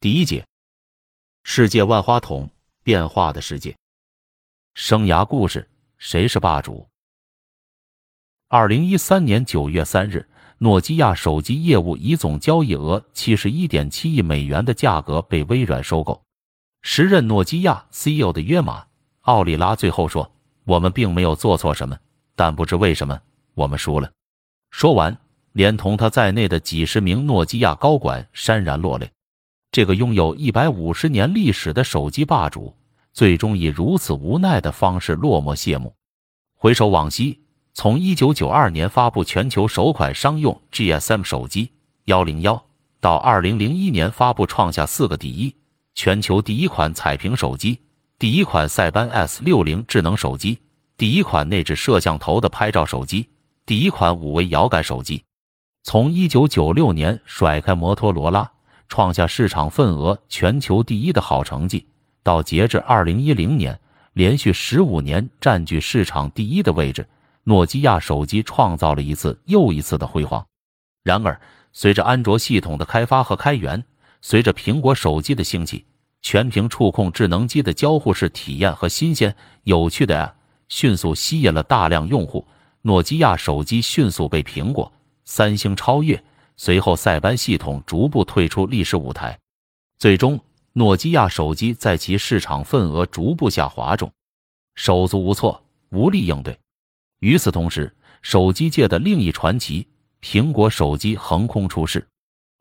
第一节，世界万花筒，变化的世界。生涯故事：谁是霸主？二零一三年九月三日，诺基亚手机业务以总交易额七十一点七亿美元的价格被微软收购。时任诺基亚 CEO 的约马·奥里拉最后说：“我们并没有做错什么，但不知为什么我们输了。”说完，连同他在内的几十名诺基亚高管潸然落泪。这个拥有一百五十年历史的手机霸主，最终以如此无奈的方式落寞谢幕。回首往昔，从一九九二年发布全球首款商用 GSM 手机幺零幺，到二零零一年发布创下四个第一：全球第一款彩屏手机、第一款塞班 S 六零智能手机、第一款内置摄像头的拍照手机、第一款五维摇杆手机。从一九九六年甩开摩托罗拉。创下市场份额全球第一的好成绩，到截至二零一零年，连续十五年占据市场第一的位置，诺基亚手机创造了一次又一次的辉煌。然而，随着安卓系统的开发和开源，随着苹果手机的兴起，全屏触控智能机的交互式体验和新鲜有趣的 App 迅速吸引了大量用户，诺基亚手机迅速被苹果、三星超越。随后，塞班系统逐步退出历史舞台，最终，诺基亚手机在其市场份额逐步下滑中，手足无措，无力应对。与此同时，手机界的另一传奇——苹果手机横空出世。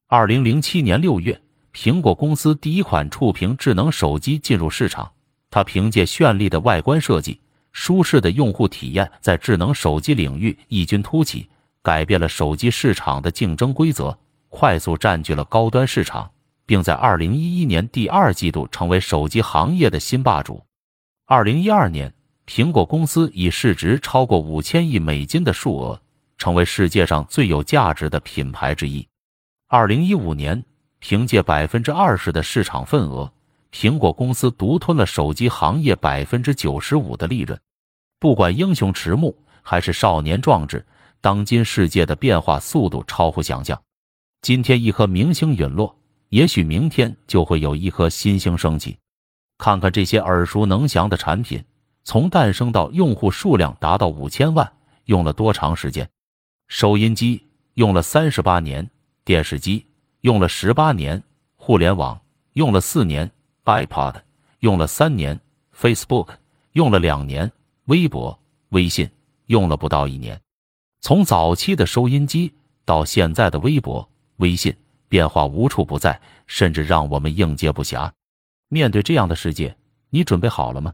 二零零七年六月，苹果公司第一款触屏智能手机进入市场，它凭借绚丽的外观设计、舒适的用户体验，在智能手机领域异军突起。改变了手机市场的竞争规则，快速占据了高端市场，并在二零一一年第二季度成为手机行业的新霸主。二零一二年，苹果公司以市值超过五千亿美金的数额，成为世界上最有价值的品牌之一。二零一五年，凭借百分之二十的市场份额，苹果公司独吞了手机行业百分之九十五的利润。不管英雄迟暮还是少年壮志。当今世界的变化速度超乎想象，今天一颗明星陨落，也许明天就会有一颗新星升起。看看这些耳熟能详的产品，从诞生到用户数量达到五千万，用了多长时间？收音机用了三十八年，电视机用了十八年，互联网用了四年，iPod 用了三年，Facebook 用了两年，微博、微信用了不到一年。从早期的收音机到现在的微博、微信，变化无处不在，甚至让我们应接不暇。面对这样的世界，你准备好了吗？